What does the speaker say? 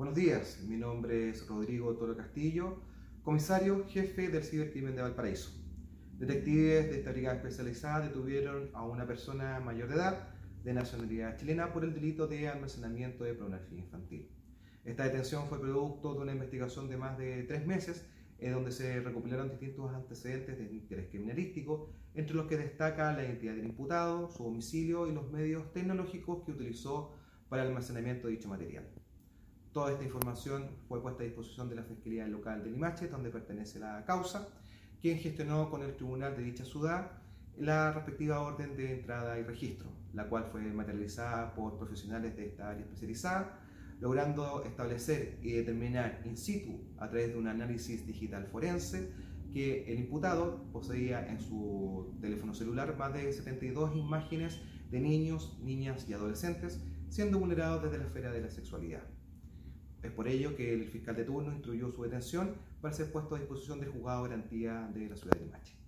Buenos días, mi nombre es Rodrigo Toro Castillo, comisario jefe del cibercrimen de Valparaíso. Detectives de esta brigada especializada detuvieron a una persona mayor de edad de nacionalidad chilena por el delito de almacenamiento de pornografía infantil. Esta detención fue producto de una investigación de más de tres meses en donde se recopilaron distintos antecedentes de interés criminalístico, entre los que destaca la identidad del imputado, su domicilio y los medios tecnológicos que utilizó para el almacenamiento de dicho material. Toda esta información fue puesta a disposición de la Fiscalía Local de Limache, donde pertenece la causa, quien gestionó con el tribunal de dicha ciudad la respectiva orden de entrada y registro, la cual fue materializada por profesionales de esta área especializada, logrando establecer y determinar in situ, a través de un análisis digital forense, que el imputado poseía en su teléfono celular más de 72 imágenes de niños, niñas y adolescentes siendo vulnerados desde la esfera de la sexualidad. Es por ello que el fiscal de turno instruyó su detención para ser puesto a disposición del juzgado de garantía de la ciudad de Limache.